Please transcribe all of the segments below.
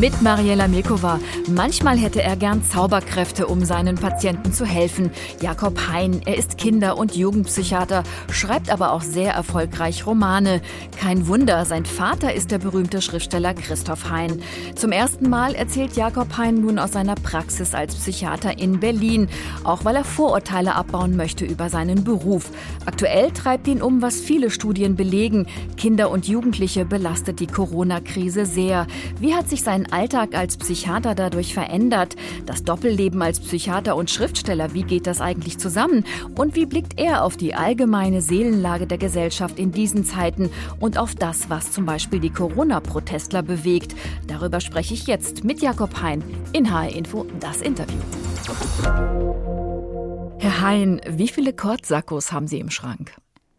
Mit Mariela Milkova. Manchmal hätte er gern Zauberkräfte, um seinen Patienten zu helfen. Jakob Hein, er ist Kinder- und Jugendpsychiater, schreibt aber auch sehr erfolgreich Romane. Kein Wunder, sein Vater ist der berühmte Schriftsteller Christoph Hein. Zum ersten Mal erzählt Jakob Hein nun aus seiner Praxis als Psychiater in Berlin, auch weil er Vorurteile abbauen möchte über seinen Beruf. Aktuell treibt ihn um, was viele Studien belegen. Kinder und Jugendliche belastet die Corona-Krise sehr. Wie hat sich sein seinen Alltag als Psychiater dadurch verändert? Das Doppelleben als Psychiater und Schriftsteller, wie geht das eigentlich zusammen? Und wie blickt er auf die allgemeine Seelenlage der Gesellschaft in diesen Zeiten und auf das, was zum Beispiel die Corona-Protestler bewegt? Darüber spreche ich jetzt mit Jakob Hein in HR Info, das Interview. Herr Hein, wie viele Kordsackos haben Sie im Schrank?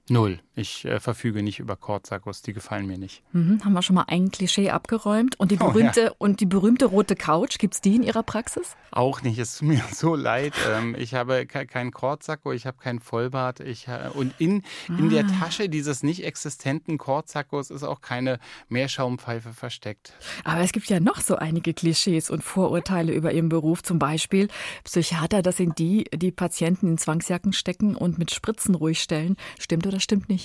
Null. Ich äh, verfüge nicht über Kortsackos, die gefallen mir nicht. Mhm, haben wir schon mal ein Klischee abgeräumt. Und die berühmte, oh, ja. und die berühmte rote Couch, gibt es die in Ihrer Praxis? Auch nicht, es tut mir so leid. Ähm, ich habe ke keinen Kortsacko, ich habe keinen Vollbart. Ich, äh, und in, ah. in der. Tasche dieses nicht existenten Kortsackos ist auch keine Meerschaumpfeife versteckt. Aber es gibt ja noch so einige Klischees und Vorurteile über Ihren Beruf. Zum Beispiel Psychiater, das sind die, die Patienten in Zwangsjacken stecken und mit Spritzen ruhig stellen. Stimmt oder stimmt nicht?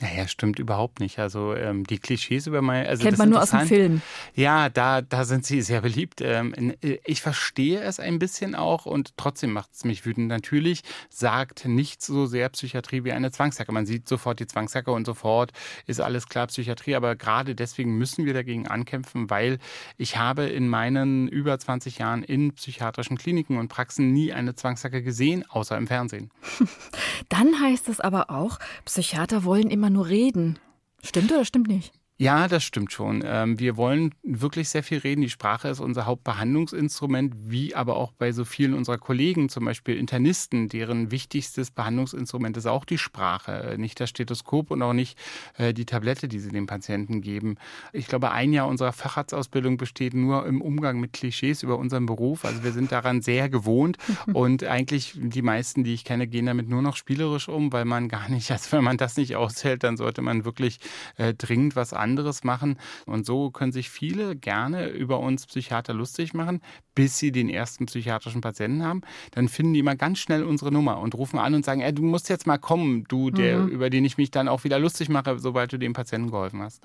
Naja, stimmt überhaupt nicht. Also ähm, die Klischees über mein. Also Kennt man nur aus dem Film. Ja, da, da sind sie sehr beliebt. Ähm, äh, ich verstehe es ein bisschen auch und trotzdem macht es mich wütend. Natürlich sagt nicht so sehr Psychiatrie wie eine Zwangsjacke. Man sieht sofort die Zwangsjacke und sofort ist alles klar Psychiatrie. Aber gerade deswegen müssen wir dagegen ankämpfen, weil ich habe in meinen über 20 Jahren in psychiatrischen Kliniken und Praxen nie eine Zwangsjacke gesehen, außer im Fernsehen. Dann heißt es aber auch, Psychiater wollen immer nur reden. Stimmt oder stimmt nicht? Ja, das stimmt schon. Ähm, wir wollen wirklich sehr viel reden. Die Sprache ist unser Hauptbehandlungsinstrument, wie aber auch bei so vielen unserer Kollegen, zum Beispiel Internisten, deren wichtigstes Behandlungsinstrument ist auch die Sprache, äh, nicht das Stethoskop und auch nicht äh, die Tablette, die sie dem Patienten geben. Ich glaube, ein Jahr unserer Facharztausbildung besteht nur im Umgang mit Klischees über unseren Beruf. Also wir sind daran sehr gewohnt und eigentlich die meisten, die ich kenne, gehen damit nur noch spielerisch um, weil man gar nicht, also wenn man das nicht aushält, dann sollte man wirklich äh, dringend was an anderes machen. Und so können sich viele gerne über uns Psychiater lustig machen, bis sie den ersten psychiatrischen Patienten haben. Dann finden die immer ganz schnell unsere Nummer und rufen an und sagen, ey, du musst jetzt mal kommen, du, der, mhm. über den ich mich dann auch wieder lustig mache, sobald du dem Patienten geholfen hast.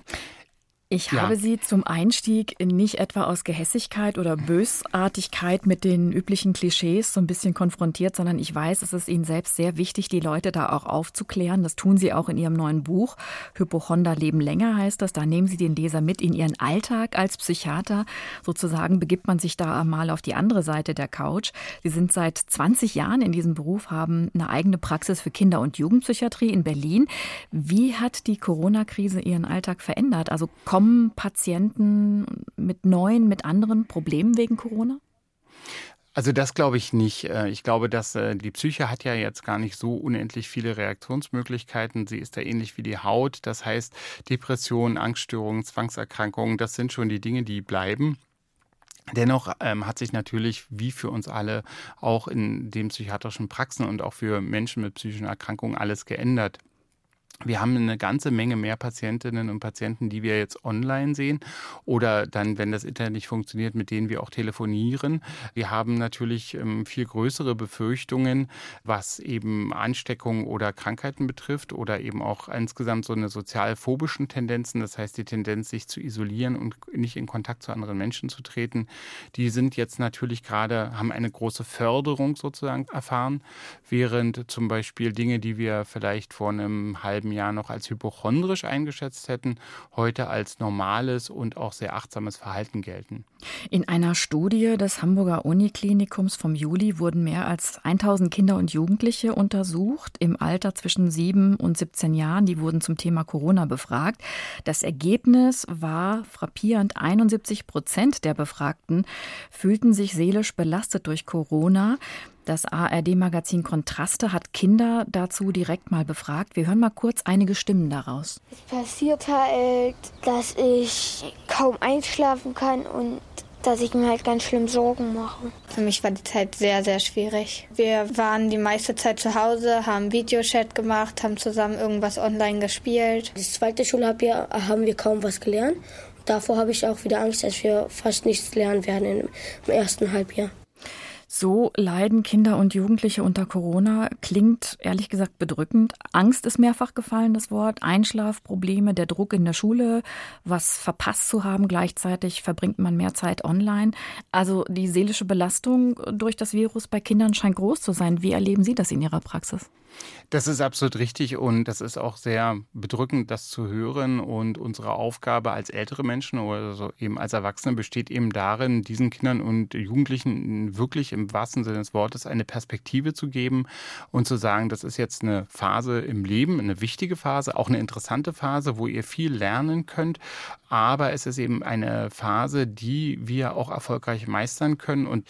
Ich ja. habe Sie zum Einstieg nicht etwa aus Gehässigkeit oder Bösartigkeit mit den üblichen Klischees so ein bisschen konfrontiert, sondern ich weiß, es ist Ihnen selbst sehr wichtig, die Leute da auch aufzuklären. Das tun Sie auch in Ihrem neuen Buch. Hypochonder leben länger heißt das. Da nehmen Sie den Leser mit in Ihren Alltag als Psychiater. Sozusagen begibt man sich da mal auf die andere Seite der Couch. Sie sind seit 20 Jahren in diesem Beruf, haben eine eigene Praxis für Kinder- und Jugendpsychiatrie in Berlin. Wie hat die Corona-Krise Ihren Alltag verändert? Also kommen kommen Patienten mit neuen, mit anderen Problemen wegen Corona? Also das glaube ich nicht. Äh, ich glaube, dass äh, die Psyche hat ja jetzt gar nicht so unendlich viele Reaktionsmöglichkeiten. Sie ist da ähnlich wie die Haut. Das heißt, Depressionen, Angststörungen, Zwangserkrankungen, das sind schon die Dinge, die bleiben. Dennoch ähm, hat sich natürlich, wie für uns alle, auch in den psychiatrischen Praxen und auch für Menschen mit psychischen Erkrankungen alles geändert. Wir haben eine ganze Menge mehr Patientinnen und Patienten, die wir jetzt online sehen oder dann, wenn das Internet nicht funktioniert, mit denen wir auch telefonieren. Wir haben natürlich ähm, viel größere Befürchtungen, was eben Ansteckungen oder Krankheiten betrifft oder eben auch insgesamt so eine sozialphobischen Tendenzen, das heißt die Tendenz, sich zu isolieren und nicht in Kontakt zu anderen Menschen zu treten. Die sind jetzt natürlich gerade, haben eine große Förderung sozusagen erfahren, während zum Beispiel Dinge, die wir vielleicht vor einem halben halben Jahr noch als hypochondrisch eingeschätzt hätten, heute als normales und auch sehr achtsames Verhalten gelten. In einer Studie des Hamburger Uniklinikums vom Juli wurden mehr als 1000 Kinder und Jugendliche untersucht im Alter zwischen 7 und 17 Jahren. Die wurden zum Thema Corona befragt. Das Ergebnis war frappierend. 71 Prozent der Befragten fühlten sich seelisch belastet durch Corona. Das ARD-Magazin Kontraste hat Kinder dazu direkt mal befragt. Wir hören mal kurz einige Stimmen daraus. Es passiert halt, dass ich kaum einschlafen kann und dass ich mir halt ganz schlimm Sorgen mache. Für mich war die Zeit sehr, sehr schwierig. Wir waren die meiste Zeit zu Hause, haben Videochat gemacht, haben zusammen irgendwas online gespielt. Das zweite Schulhalbjahr haben wir kaum was gelernt. Davor habe ich auch wieder Angst, dass wir fast nichts lernen werden im ersten Halbjahr. So leiden Kinder und Jugendliche unter Corona. Klingt ehrlich gesagt bedrückend. Angst ist mehrfach gefallen, das Wort. Einschlafprobleme, der Druck in der Schule, was verpasst zu haben. Gleichzeitig verbringt man mehr Zeit online. Also die seelische Belastung durch das Virus bei Kindern scheint groß zu sein. Wie erleben Sie das in Ihrer Praxis? Das ist absolut richtig und das ist auch sehr bedrückend, das zu hören. Und unsere Aufgabe als ältere Menschen oder so eben als Erwachsene besteht eben darin, diesen Kindern und Jugendlichen wirklich im wahrsten Sinne des Wortes eine Perspektive zu geben und zu sagen, das ist jetzt eine Phase im Leben, eine wichtige Phase, auch eine interessante Phase, wo ihr viel lernen könnt. Aber es ist eben eine Phase, die wir auch erfolgreich meistern können. Und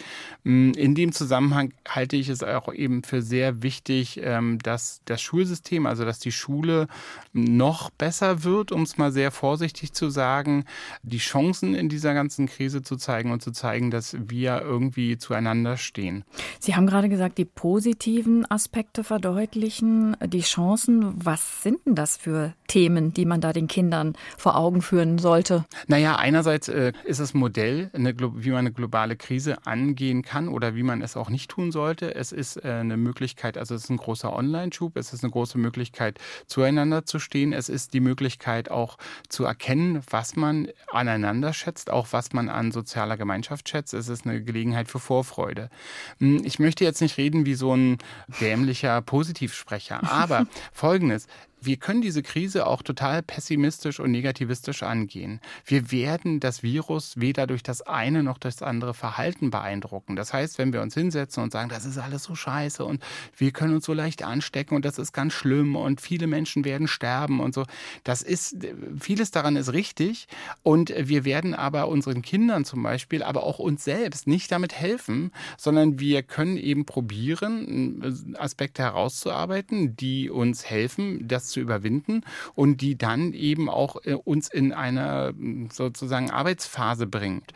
mm, in dem Zusammenhang halte ich es auch eben für sehr wichtig, ähm, dass das Schulsystem, also dass die Schule noch besser wird, um es mal sehr vorsichtig zu sagen, die Chancen in dieser ganzen Krise zu zeigen und zu zeigen, dass wir irgendwie zueinander stehen. Sie haben gerade gesagt, die positiven Aspekte verdeutlichen, die Chancen. Was sind denn das für Themen, die man da den Kindern vor Augen führen sollte? Naja, einerseits äh, ist es Modell, wie man eine globale Krise angehen kann oder wie man es auch nicht tun sollte. Es ist äh, eine Möglichkeit, also es ist ein großer Online-Schub. Es ist eine große Möglichkeit, zueinander zu stehen. Es ist die Möglichkeit auch zu erkennen, was man aneinander schätzt, auch was man an sozialer Gemeinschaft schätzt. Es ist eine Gelegenheit für Vorfreude. Hm, ich möchte jetzt nicht reden wie so ein dämlicher Positivsprecher, aber Folgendes wir können diese Krise auch total pessimistisch und negativistisch angehen. Wir werden das Virus weder durch das eine noch durch das andere Verhalten beeindrucken. Das heißt, wenn wir uns hinsetzen und sagen, das ist alles so scheiße und wir können uns so leicht anstecken und das ist ganz schlimm und viele Menschen werden sterben und so, das ist, vieles daran ist richtig und wir werden aber unseren Kindern zum Beispiel, aber auch uns selbst nicht damit helfen, sondern wir können eben probieren, Aspekte herauszuarbeiten, die uns helfen, das zu überwinden und die dann eben auch äh, uns in eine sozusagen Arbeitsphase bringt.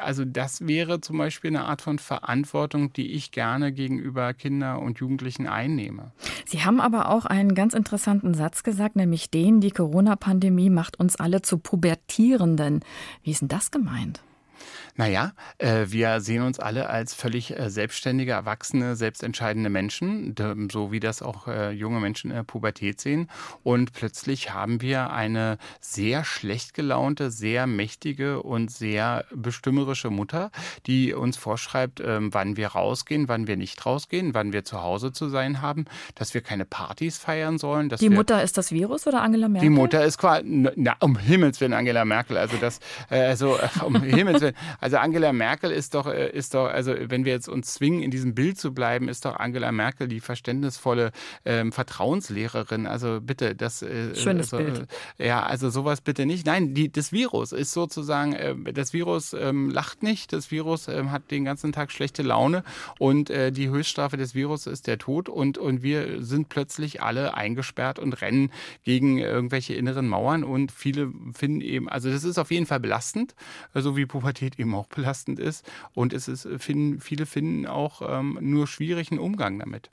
Also das wäre zum Beispiel eine Art von Verantwortung, die ich gerne gegenüber Kindern und Jugendlichen einnehme. Sie haben aber auch einen ganz interessanten Satz gesagt, nämlich den, die Corona-Pandemie macht uns alle zu Pubertierenden. Wie ist denn das gemeint? Naja, äh, wir sehen uns alle als völlig äh, selbstständige, erwachsene, selbstentscheidende Menschen, so wie das auch äh, junge Menschen in der Pubertät sehen. Und plötzlich haben wir eine sehr schlecht gelaunte, sehr mächtige und sehr bestümmerische Mutter, die uns vorschreibt, ähm, wann wir rausgehen, wann wir nicht rausgehen, wann wir zu Hause zu sein haben, dass wir keine Partys feiern sollen. die Mutter ist das Virus oder Angela Merkel? Die Mutter ist quasi, na, um Himmels Willen Angela Merkel. Also das, also um Himmels Willen. Also Angela Merkel ist doch, äh, ist doch, also wenn wir jetzt uns zwingen, in diesem Bild zu bleiben, ist doch Angela Merkel die verständnisvolle ähm, Vertrauenslehrerin. Also bitte, das äh, Schönes also, Bild. Äh, ja, also sowas bitte nicht. Nein, die, das Virus ist sozusagen, äh, das Virus ähm, lacht nicht, das Virus ähm, hat den ganzen Tag schlechte Laune und äh, die Höchststrafe des Virus ist der Tod und, und wir sind plötzlich alle eingesperrt und rennen gegen irgendwelche inneren Mauern und viele finden eben, also das ist auf jeden Fall belastend, so wie Pubertät eben auch belastend ist. Und es ist, finden, viele finden auch ähm, nur schwierigen Umgang damit.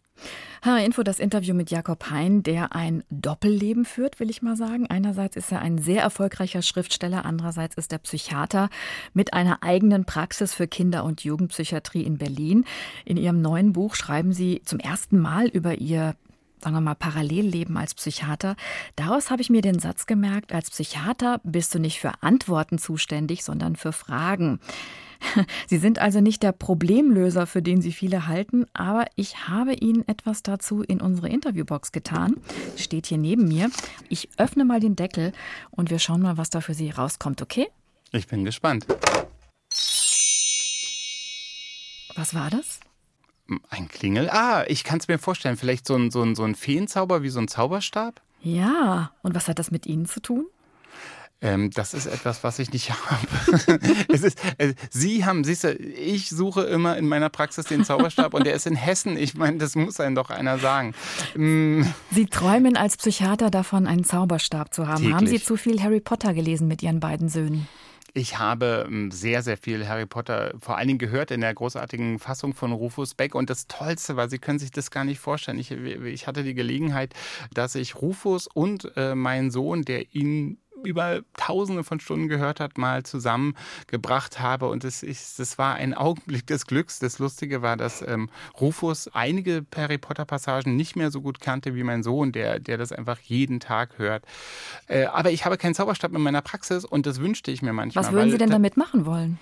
H-Info, das Interview mit Jakob Hein, der ein Doppelleben führt, will ich mal sagen. Einerseits ist er ein sehr erfolgreicher Schriftsteller, andererseits ist er Psychiater mit einer eigenen Praxis für Kinder- und Jugendpsychiatrie in Berlin. In ihrem neuen Buch schreiben Sie zum ersten Mal über Ihr sagen wir mal, Parallelleben als Psychiater. Daraus habe ich mir den Satz gemerkt, als Psychiater bist du nicht für Antworten zuständig, sondern für Fragen. Sie sind also nicht der Problemlöser, für den Sie viele halten, aber ich habe Ihnen etwas dazu in unsere Interviewbox getan. Steht hier neben mir. Ich öffne mal den Deckel und wir schauen mal, was da für Sie rauskommt, okay? Ich bin gespannt. Was war das? Ein Klingel? Ah, ich kann es mir vorstellen. Vielleicht so ein, so, ein, so ein Feenzauber wie so ein Zauberstab? Ja, und was hat das mit Ihnen zu tun? Ähm, das ist etwas, was ich nicht habe. es ist, äh, Sie haben, siehst du, ich suche immer in meiner Praxis den Zauberstab und der ist in Hessen. Ich meine, das muss einem doch einer sagen. Mm. Sie träumen als Psychiater davon, einen Zauberstab zu haben. Täglich. Haben Sie zu viel Harry Potter gelesen mit Ihren beiden Söhnen? Ich habe ähm, sehr, sehr viel Harry Potter vor allen Dingen gehört in der großartigen Fassung von Rufus Beck. Und das Tollste war, Sie können sich das gar nicht vorstellen. Ich, ich hatte die Gelegenheit, dass ich Rufus und äh, meinen Sohn, der ihn über tausende von Stunden gehört hat, mal zusammengebracht habe. Und es, ist, es war ein Augenblick des Glücks. Das Lustige war, dass ähm, Rufus einige Harry Potter-Passagen nicht mehr so gut kannte wie mein Sohn, der, der das einfach jeden Tag hört. Äh, aber ich habe keinen Zauberstab in meiner Praxis und das wünschte ich mir manchmal. Was würden Sie denn damit machen wollen?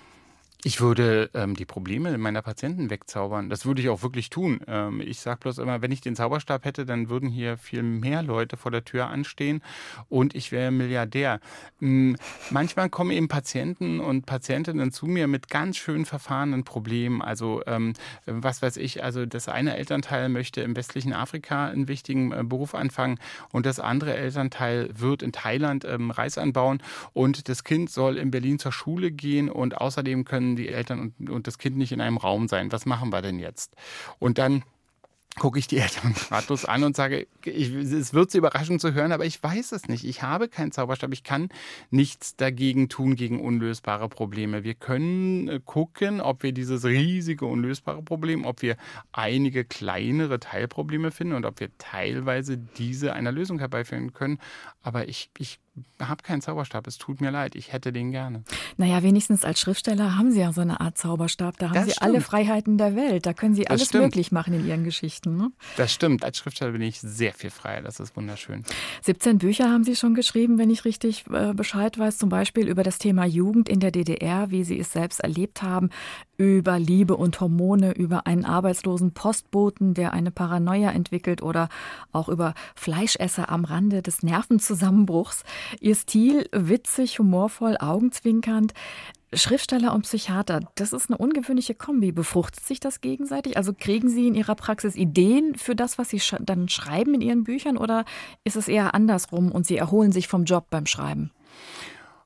Ich würde ähm, die Probleme meiner Patienten wegzaubern. Das würde ich auch wirklich tun. Ähm, ich sage bloß immer, wenn ich den Zauberstab hätte, dann würden hier viel mehr Leute vor der Tür anstehen und ich wäre Milliardär. Ähm, manchmal kommen eben Patienten und Patientinnen zu mir mit ganz schön verfahrenen Problemen. Also ähm, was weiß ich, also das eine Elternteil möchte im westlichen Afrika einen wichtigen äh, Beruf anfangen und das andere Elternteil wird in Thailand ähm, Reis anbauen und das Kind soll in Berlin zur Schule gehen und außerdem können können die Eltern und, und das Kind nicht in einem Raum sein. Was machen wir denn jetzt? Und dann gucke ich die Eltern ratlos an und sage, ich, es wird sie überraschen zu hören, aber ich weiß es nicht. Ich habe keinen Zauberstab. Ich kann nichts dagegen tun, gegen unlösbare Probleme. Wir können äh, gucken, ob wir dieses riesige unlösbare Problem, ob wir einige kleinere Teilprobleme finden und ob wir teilweise diese einer Lösung herbeiführen können. Aber ich, ich habe keinen Zauberstab. Es tut mir leid. Ich hätte den gerne. Naja, wenigstens als Schriftsteller haben Sie ja so eine Art Zauberstab. Da haben das Sie stimmt. alle Freiheiten der Welt. Da können Sie alles möglich machen in Ihren Geschichten. Ne? Das stimmt. Als Schriftsteller bin ich sehr viel freier. Das ist wunderschön. 17 Bücher haben Sie schon geschrieben, wenn ich richtig äh, Bescheid weiß. Zum Beispiel über das Thema Jugend in der DDR, wie Sie es selbst erlebt haben, über Liebe und Hormone, über einen arbeitslosen Postboten, der eine Paranoia entwickelt oder auch über Fleischesser am Rande des Nervenzusammenbruchs. Ihr Stil witzig, humorvoll, augenzwinkernd. Schriftsteller und Psychiater, das ist eine ungewöhnliche Kombi. Befruchtet sich das gegenseitig? Also kriegen Sie in Ihrer Praxis Ideen für das, was Sie dann schreiben in Ihren Büchern oder ist es eher andersrum und Sie erholen sich vom Job beim Schreiben?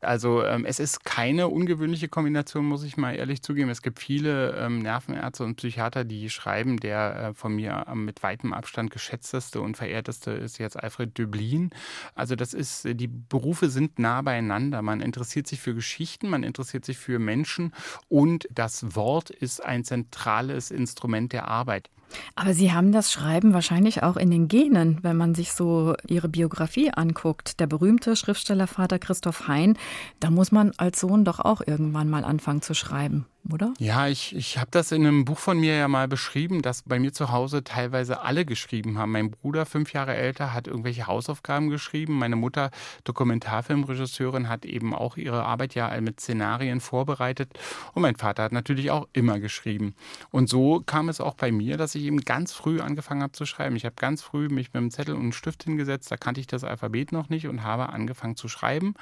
Also ähm, es ist keine ungewöhnliche Kombination, muss ich mal ehrlich zugeben. Es gibt viele ähm, Nervenärzte und Psychiater, die schreiben, der äh, von mir äh, mit weitem Abstand geschätzteste und verehrteste ist jetzt Alfred Döblin. Also das ist, die Berufe sind nah beieinander. Man interessiert sich für Geschichten, man interessiert sich für Menschen und das Wort ist ein zentrales Instrument der Arbeit. Aber Sie haben das Schreiben wahrscheinlich auch in den Genen, wenn man sich so Ihre Biografie anguckt. Der berühmte Schriftstellervater Christoph Hein, da muss man als Sohn doch auch irgendwann mal anfangen zu schreiben oder? Ja, ich, ich habe das in einem Buch von mir ja mal beschrieben, dass bei mir zu Hause teilweise alle geschrieben haben. Mein Bruder, fünf Jahre älter, hat irgendwelche Hausaufgaben geschrieben. Meine Mutter, Dokumentarfilmregisseurin, hat eben auch ihre Arbeit ja mit Szenarien vorbereitet. Und mein Vater hat natürlich auch immer geschrieben. Und so kam es auch bei mir, dass ich eben ganz früh angefangen habe zu schreiben. Ich habe ganz früh mich mit einem Zettel und einem Stift hingesetzt, da kannte ich das Alphabet noch nicht und habe angefangen zu schreiben,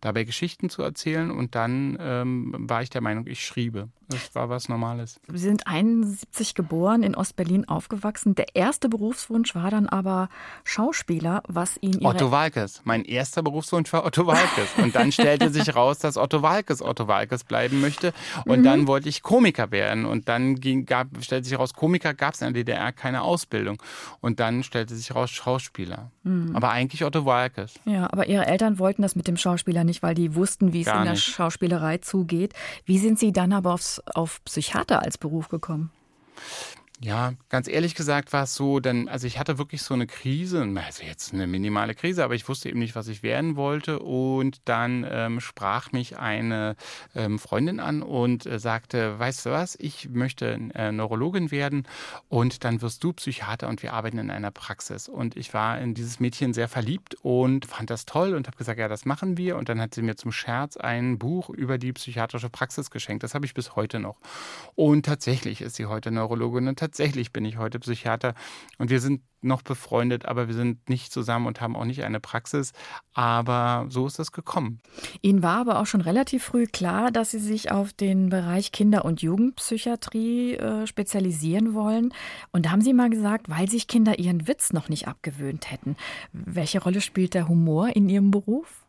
dabei Geschichten zu erzählen. Und dann ähm, war ich der Meinung, ich schriebe. Yeah. Das war was Normales. Sie sind 71 geboren, in Ostberlin aufgewachsen. Der erste Berufswunsch war dann aber Schauspieler, was ihn Otto Walkes. Mein erster Berufswunsch war Otto Walkes. Und dann stellte sich raus, dass Otto Walkes Otto Walkes bleiben möchte. Und mhm. dann wollte ich Komiker werden. Und dann ging, gab, stellte sich raus, Komiker gab es in der DDR keine Ausbildung. Und dann stellte sich raus, Schauspieler. Mhm. Aber eigentlich Otto Walkes. Ja, aber Ihre Eltern wollten das mit dem Schauspieler nicht, weil die wussten, wie es in der nicht. Schauspielerei zugeht. Wie sind Sie dann aber aufs, auf Psychiater als Beruf gekommen? Ja, ganz ehrlich gesagt war es so, denn, also ich hatte wirklich so eine Krise, also jetzt eine minimale Krise, aber ich wusste eben nicht, was ich werden wollte. Und dann ähm, sprach mich eine ähm, Freundin an und äh, sagte, weißt du was, ich möchte äh, Neurologin werden und dann wirst du Psychiater und wir arbeiten in einer Praxis. Und ich war in dieses Mädchen sehr verliebt und fand das toll und habe gesagt, ja, das machen wir. Und dann hat sie mir zum Scherz ein Buch über die psychiatrische Praxis geschenkt. Das habe ich bis heute noch. Und tatsächlich ist sie heute Neurologin und tatsächlich bin ich heute Psychiater und wir sind noch befreundet, aber wir sind nicht zusammen und haben auch nicht eine Praxis. Aber so ist es gekommen. Ihnen war aber auch schon relativ früh klar, dass Sie sich auf den Bereich Kinder- und Jugendpsychiatrie äh, spezialisieren wollen. Und da haben Sie mal gesagt, weil sich Kinder ihren Witz noch nicht abgewöhnt hätten. Welche Rolle spielt der Humor in Ihrem Beruf?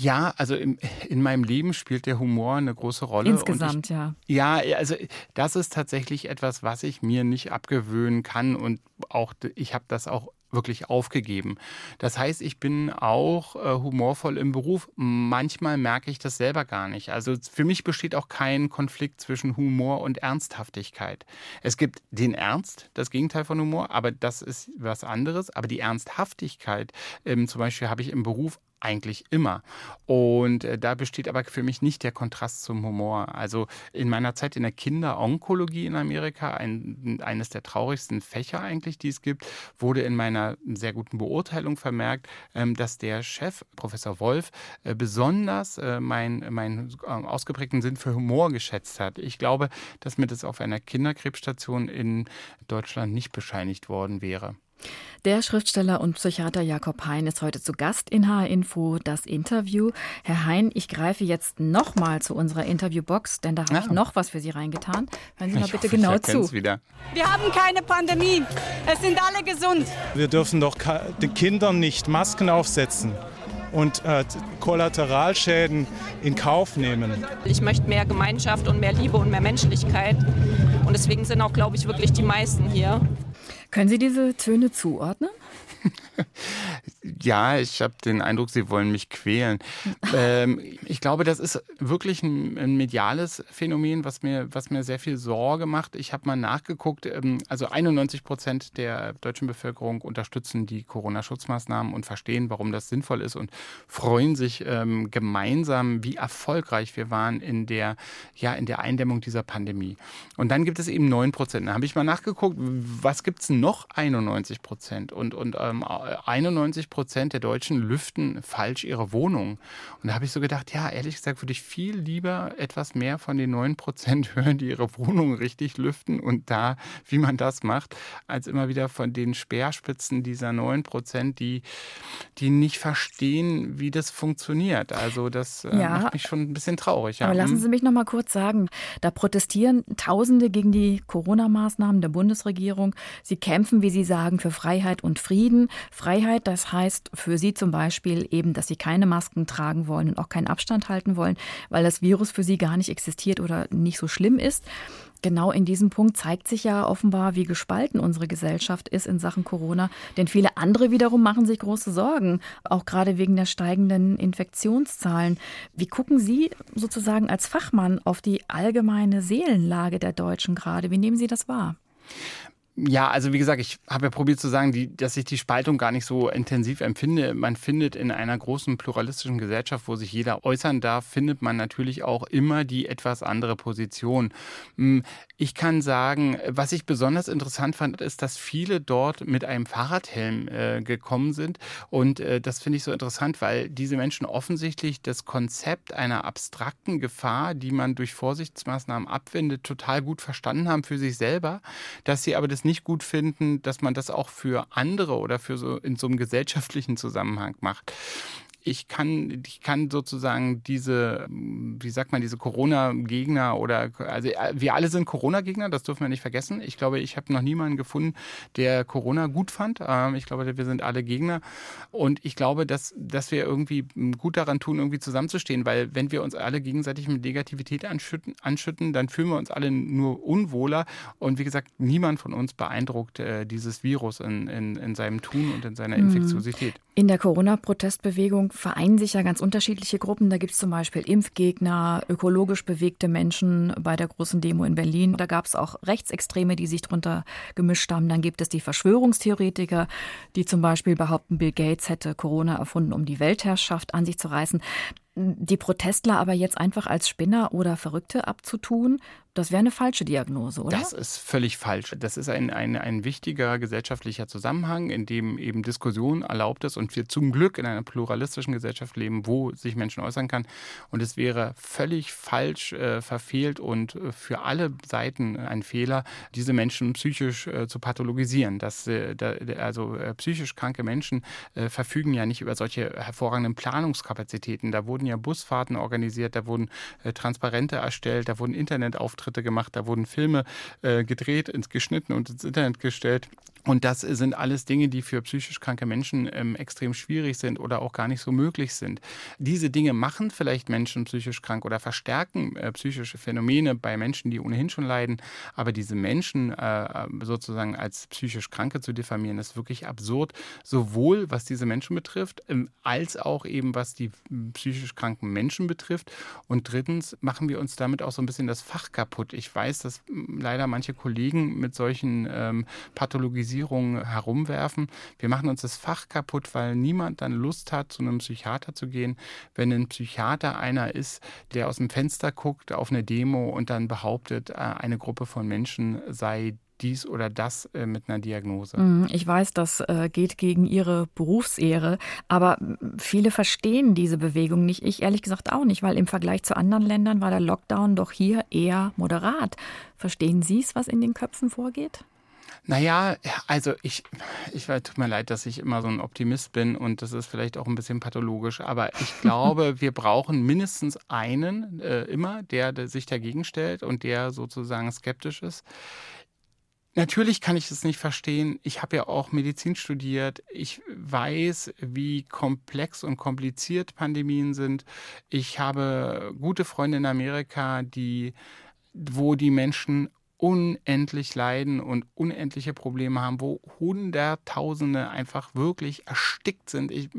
Ja, also im, in meinem Leben spielt der Humor eine große Rolle. Insgesamt, ich, ja. Ja, also das ist tatsächlich etwas, was ich mir nicht abgewöhnen kann und auch ich habe das auch wirklich aufgegeben. Das heißt, ich bin auch äh, humorvoll im Beruf. Manchmal merke ich das selber gar nicht. Also für mich besteht auch kein Konflikt zwischen Humor und Ernsthaftigkeit. Es gibt den Ernst, das Gegenteil von Humor, aber das ist was anderes. Aber die Ernsthaftigkeit, ähm, zum Beispiel habe ich im Beruf eigentlich immer. Und äh, da besteht aber für mich nicht der Kontrast zum Humor. Also in meiner Zeit in der Kinderonkologie in Amerika, ein, eines der traurigsten Fächer eigentlich, die es gibt, wurde in meiner sehr guten Beurteilung vermerkt, ähm, dass der Chef, Professor Wolf, äh, besonders äh, meinen mein, äh, ausgeprägten Sinn für Humor geschätzt hat. Ich glaube, dass mir das auf einer Kinderkrebsstation in Deutschland nicht bescheinigt worden wäre. Der Schriftsteller und Psychiater Jakob Hein ist heute zu Gast in HR Info, das Interview. Herr Hein, ich greife jetzt nochmal zu unserer Interviewbox, denn da habe ja. ich noch was für Sie reingetan. Hören Sie mal bitte hoffe, genau zu. Wieder. Wir haben keine Pandemie. Es sind alle gesund. Wir dürfen doch den Kindern nicht Masken aufsetzen und äh, Kollateralschäden in Kauf nehmen. Ich möchte mehr Gemeinschaft und mehr Liebe und mehr Menschlichkeit. Und deswegen sind auch, glaube ich, wirklich die meisten hier. Können Sie diese Töne zuordnen? ja, ich habe den Eindruck, sie wollen mich quälen. ähm, ich glaube, das ist wirklich ein, ein, mediales Phänomen, was mir, was mir sehr viel Sorge macht. Ich habe mal nachgeguckt, ähm, also 91 Prozent der deutschen Bevölkerung unterstützen die Corona-Schutzmaßnahmen und verstehen, warum das sinnvoll ist und freuen sich ähm, gemeinsam, wie erfolgreich wir waren in der, ja, in der Eindämmung dieser Pandemie. Und dann gibt es eben 9 Prozent. Da habe ich mal nachgeguckt, was gibt es noch 91 Prozent? Und, und ähm, 91 Prozent der Deutschen lüften falsch ihre Wohnung. Und da habe ich so gedacht, ja, ehrlich gesagt, würde ich viel lieber etwas mehr von den 9 Prozent hören, die ihre Wohnung richtig lüften und da, wie man das macht, als immer wieder von den Speerspitzen dieser 9 Prozent, die, die nicht verstehen, wie das funktioniert. Also das äh, ja, macht mich schon ein bisschen traurig. Ja. Aber lassen mhm. Sie mich noch mal kurz sagen, da protestieren Tausende gegen die Corona-Maßnahmen der Bundesregierung. Sie kämpfen, wie Sie sagen, für Freiheit und Frieden. Freiheit, das heißt für Sie zum Beispiel eben, dass Sie keine Masken tragen wollen und auch keinen Abstand halten wollen, weil das Virus für Sie gar nicht existiert oder nicht so schlimm ist. Genau in diesem Punkt zeigt sich ja offenbar, wie gespalten unsere Gesellschaft ist in Sachen Corona. Denn viele andere wiederum machen sich große Sorgen, auch gerade wegen der steigenden Infektionszahlen. Wie gucken Sie sozusagen als Fachmann auf die allgemeine Seelenlage der Deutschen gerade? Wie nehmen Sie das wahr? Ja, also wie gesagt, ich habe ja probiert zu sagen, die, dass ich die Spaltung gar nicht so intensiv empfinde. Man findet in einer großen pluralistischen Gesellschaft, wo sich jeder äußern darf, findet man natürlich auch immer die etwas andere Position. Hm, ich kann sagen, was ich besonders interessant fand, ist, dass viele dort mit einem Fahrradhelm äh, gekommen sind. Und äh, das finde ich so interessant, weil diese Menschen offensichtlich das Konzept einer abstrakten Gefahr, die man durch Vorsichtsmaßnahmen abwendet, total gut verstanden haben für sich selber, dass sie aber das nicht gut finden, dass man das auch für andere oder für so in so einem gesellschaftlichen Zusammenhang macht ich kann, ich kann sozusagen diese, wie sagt man, diese Corona-Gegner oder, also äh, wir alle sind Corona-Gegner, das dürfen wir nicht vergessen. Ich glaube, ich habe noch niemanden gefunden, der Corona gut fand. Ähm, ich glaube, wir sind alle Gegner. Und ich glaube, dass, dass wir irgendwie gut daran tun, irgendwie zusammenzustehen, weil wenn wir uns alle gegenseitig mit Negativität anschütten, anschütten dann fühlen wir uns alle nur unwohler. Und wie gesagt, niemand von uns beeindruckt äh, dieses Virus in, in, in seinem Tun und in seiner mhm. Infektiosität. In der Corona-Protestbewegung vereinen sich ja ganz unterschiedliche Gruppen. Da gibt es zum Beispiel Impfgegner, ökologisch bewegte Menschen bei der großen Demo in Berlin. Da gab es auch Rechtsextreme, die sich drunter gemischt haben. Dann gibt es die Verschwörungstheoretiker, die zum Beispiel behaupten, Bill Gates hätte Corona erfunden, um die Weltherrschaft an sich zu reißen. Die Protestler aber jetzt einfach als Spinner oder Verrückte abzutun, das wäre eine falsche Diagnose, oder? Das ist völlig falsch. Das ist ein, ein, ein wichtiger gesellschaftlicher Zusammenhang, in dem eben Diskussion erlaubt ist und wir zum Glück in einer pluralistischen Gesellschaft leben, wo sich Menschen äußern kann. Und es wäre völlig falsch, äh, verfehlt und äh, für alle Seiten ein Fehler, diese Menschen psychisch äh, zu pathologisieren. Das, äh, da, also äh, psychisch kranke Menschen äh, verfügen ja nicht über solche hervorragenden Planungskapazitäten. Da wurden ja Busfahrten organisiert, da wurden Transparente erstellt, da wurden Internetauftritte Auftritte gemacht, da wurden Filme äh, gedreht, ins geschnitten und ins Internet gestellt. Und das sind alles Dinge, die für psychisch kranke Menschen ähm, extrem schwierig sind oder auch gar nicht so möglich sind. Diese Dinge machen vielleicht Menschen psychisch krank oder verstärken äh, psychische Phänomene bei Menschen, die ohnehin schon leiden. Aber diese Menschen äh, sozusagen als psychisch Kranke zu diffamieren, ist wirklich absurd. Sowohl was diese Menschen betrifft, ähm, als auch eben was die psychisch kranken Menschen betrifft. Und drittens machen wir uns damit auch so ein bisschen das Fach kaputt. Ich weiß, dass leider manche Kollegen mit solchen ähm, Pathologien Stigmatisierung herumwerfen. Wir machen uns das Fach kaputt, weil niemand dann Lust hat, zu einem Psychiater zu gehen. Wenn ein Psychiater einer ist, der aus dem Fenster guckt auf eine Demo und dann behauptet, äh, eine Gruppe von Menschen sei dies oder das äh, mit einer Diagnose. Mhm, ich weiß, das äh, geht gegen ihre Berufsehre, aber viele verstehen diese Bewegung nicht. Ich ehrlich gesagt auch nicht, weil im Vergleich zu anderen Ländern war der Lockdown doch hier eher moderat. Verstehen Sie es, was in den Köpfen vorgeht? Naja, also ich, ich tut mir leid, dass ich immer so ein Optimist bin und das ist vielleicht auch ein bisschen pathologisch, aber ich glaube, wir brauchen mindestens einen äh, immer, der, der sich dagegen stellt und der sozusagen skeptisch ist. Natürlich kann ich es nicht verstehen. Ich habe ja auch Medizin studiert. Ich weiß, wie komplex und kompliziert Pandemien sind. Ich habe gute Freunde in Amerika, die wo die Menschen unendlich leiden und unendliche Probleme haben, wo Hunderttausende einfach wirklich erstickt sind. Ich,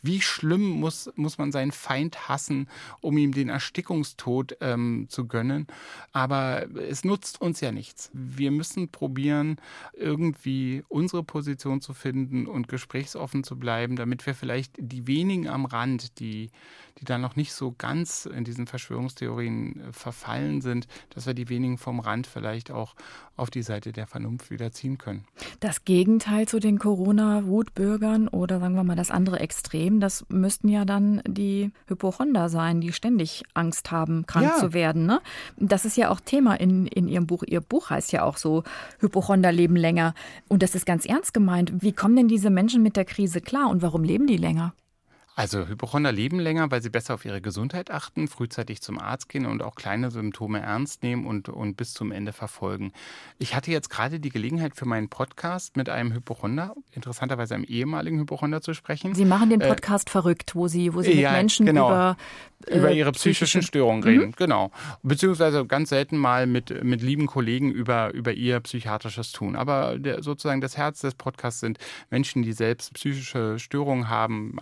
wie schlimm muss, muss man seinen Feind hassen, um ihm den Erstickungstod ähm, zu gönnen? Aber es nutzt uns ja nichts. Wir müssen probieren, irgendwie unsere Position zu finden und gesprächsoffen zu bleiben, damit wir vielleicht die wenigen am Rand, die, die da noch nicht so ganz in diesen Verschwörungstheorien äh, verfallen sind, dass wir die wenigen wenigen vom Rand vielleicht auch auf die Seite der Vernunft wieder ziehen können. Das Gegenteil zu den Corona-Wutbürgern oder sagen wir mal das andere Extrem, das müssten ja dann die Hypochonder sein, die ständig Angst haben, krank ja. zu werden. Ne? Das ist ja auch Thema in, in Ihrem Buch. Ihr Buch heißt ja auch so, Hypochonder leben länger. Und das ist ganz ernst gemeint. Wie kommen denn diese Menschen mit der Krise klar und warum leben die länger? Also Hypochonder leben länger, weil sie besser auf ihre Gesundheit achten, frühzeitig zum Arzt gehen und auch kleine Symptome ernst nehmen und, und bis zum Ende verfolgen. Ich hatte jetzt gerade die Gelegenheit für meinen Podcast mit einem Hypochonder, interessanterweise einem ehemaligen Hypochonder zu sprechen. Sie machen den äh, Podcast äh, verrückt, wo Sie, wo Sie ja, mit Menschen genau. über äh, über ihre psychischen Störungen mhm. reden, mhm. genau. Beziehungsweise ganz selten mal mit, mit lieben Kollegen über, über ihr psychiatrisches Tun. Aber der, sozusagen das Herz des Podcasts sind Menschen, die selbst psychische Störungen haben,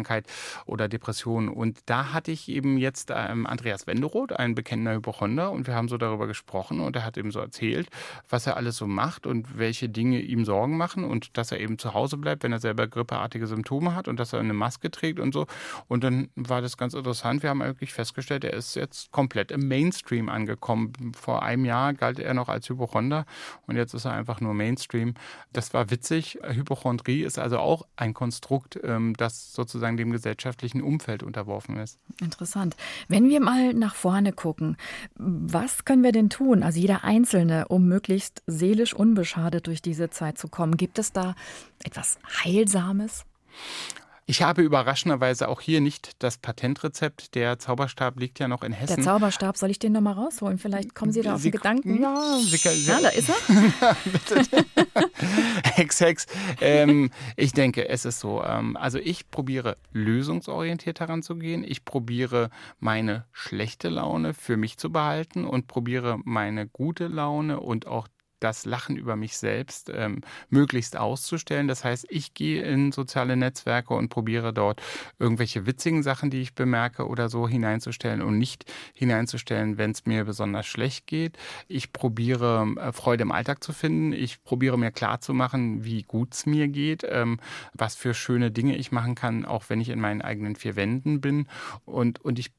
Alkoholerkrankheit oder Depressionen. Und da hatte ich eben jetzt ähm, Andreas Wenderoth, ein bekennender Hypochonder, und wir haben so darüber gesprochen und er hat eben so erzählt, was er alles so macht und welche Dinge ihm Sorgen machen und dass er eben zu Hause bleibt, wenn er selber grippeartige Symptome hat und dass er eine Maske trägt und so. Und dann war das ganz interessant interessant. Wir haben eigentlich festgestellt, er ist jetzt komplett im Mainstream angekommen. Vor einem Jahr galt er noch als Hypochonder und jetzt ist er einfach nur Mainstream. Das war witzig. Hypochondrie ist also auch ein Konstrukt, ähm, das sozusagen dem gesellschaftlichen Umfeld unterworfen ist. Interessant. Wenn wir mal nach vorne gucken, was können wir denn tun, also jeder Einzelne, um möglichst seelisch unbeschadet durch diese Zeit zu kommen? Gibt es da etwas Heilsames? Ich habe überraschenderweise auch hier nicht das Patentrezept. Der Zauberstab liegt ja noch in Hessen. Der Zauberstab, soll ich den nochmal rausholen? Vielleicht kommen Sie da auf den Gedanken. Ja, Sie, Sie, ja, da ist er. Bitte. Hex, Hex. Ähm, ich denke, es ist so. Ähm, also ich probiere lösungsorientiert heranzugehen. Ich probiere meine schlechte Laune für mich zu behalten und probiere meine gute Laune und auch das Lachen über mich selbst ähm, möglichst auszustellen. Das heißt, ich gehe in soziale Netzwerke und probiere dort irgendwelche witzigen Sachen, die ich bemerke oder so hineinzustellen und nicht hineinzustellen, wenn es mir besonders schlecht geht. Ich probiere äh, Freude im Alltag zu finden. Ich probiere mir klarzumachen, wie gut es mir geht, ähm, was für schöne Dinge ich machen kann, auch wenn ich in meinen eigenen vier Wänden bin. Und, und ich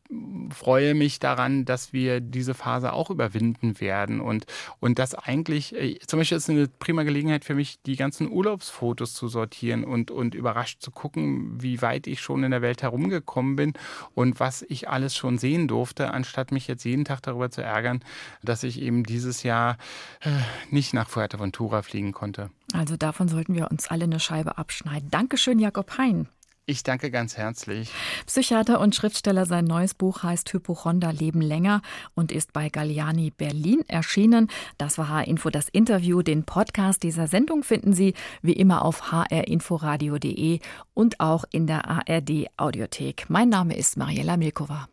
freue mich daran, dass wir diese Phase auch überwinden werden und, und das eigentlich, äh, zum Beispiel ist eine prima Gelegenheit für mich, die ganzen Urlaubsfotos zu sortieren und, und überrascht zu gucken, wie weit ich schon in der Welt herumgekommen bin und was ich alles schon sehen durfte, anstatt mich jetzt jeden Tag darüber zu ärgern, dass ich eben dieses Jahr äh, nicht nach Fuerteventura fliegen konnte. Also davon sollten wir uns alle eine Scheibe abschneiden. Dankeschön, Jakob Hein. Ich danke ganz herzlich. Psychiater und Schriftsteller, sein neues Buch heißt Hypochonder Leben länger und ist bei Galliani Berlin erschienen. Das war H-Info, das Interview. Den Podcast dieser Sendung finden Sie wie immer auf hrinforadio.de und auch in der ARD Audiothek. Mein Name ist Mariella Milkova.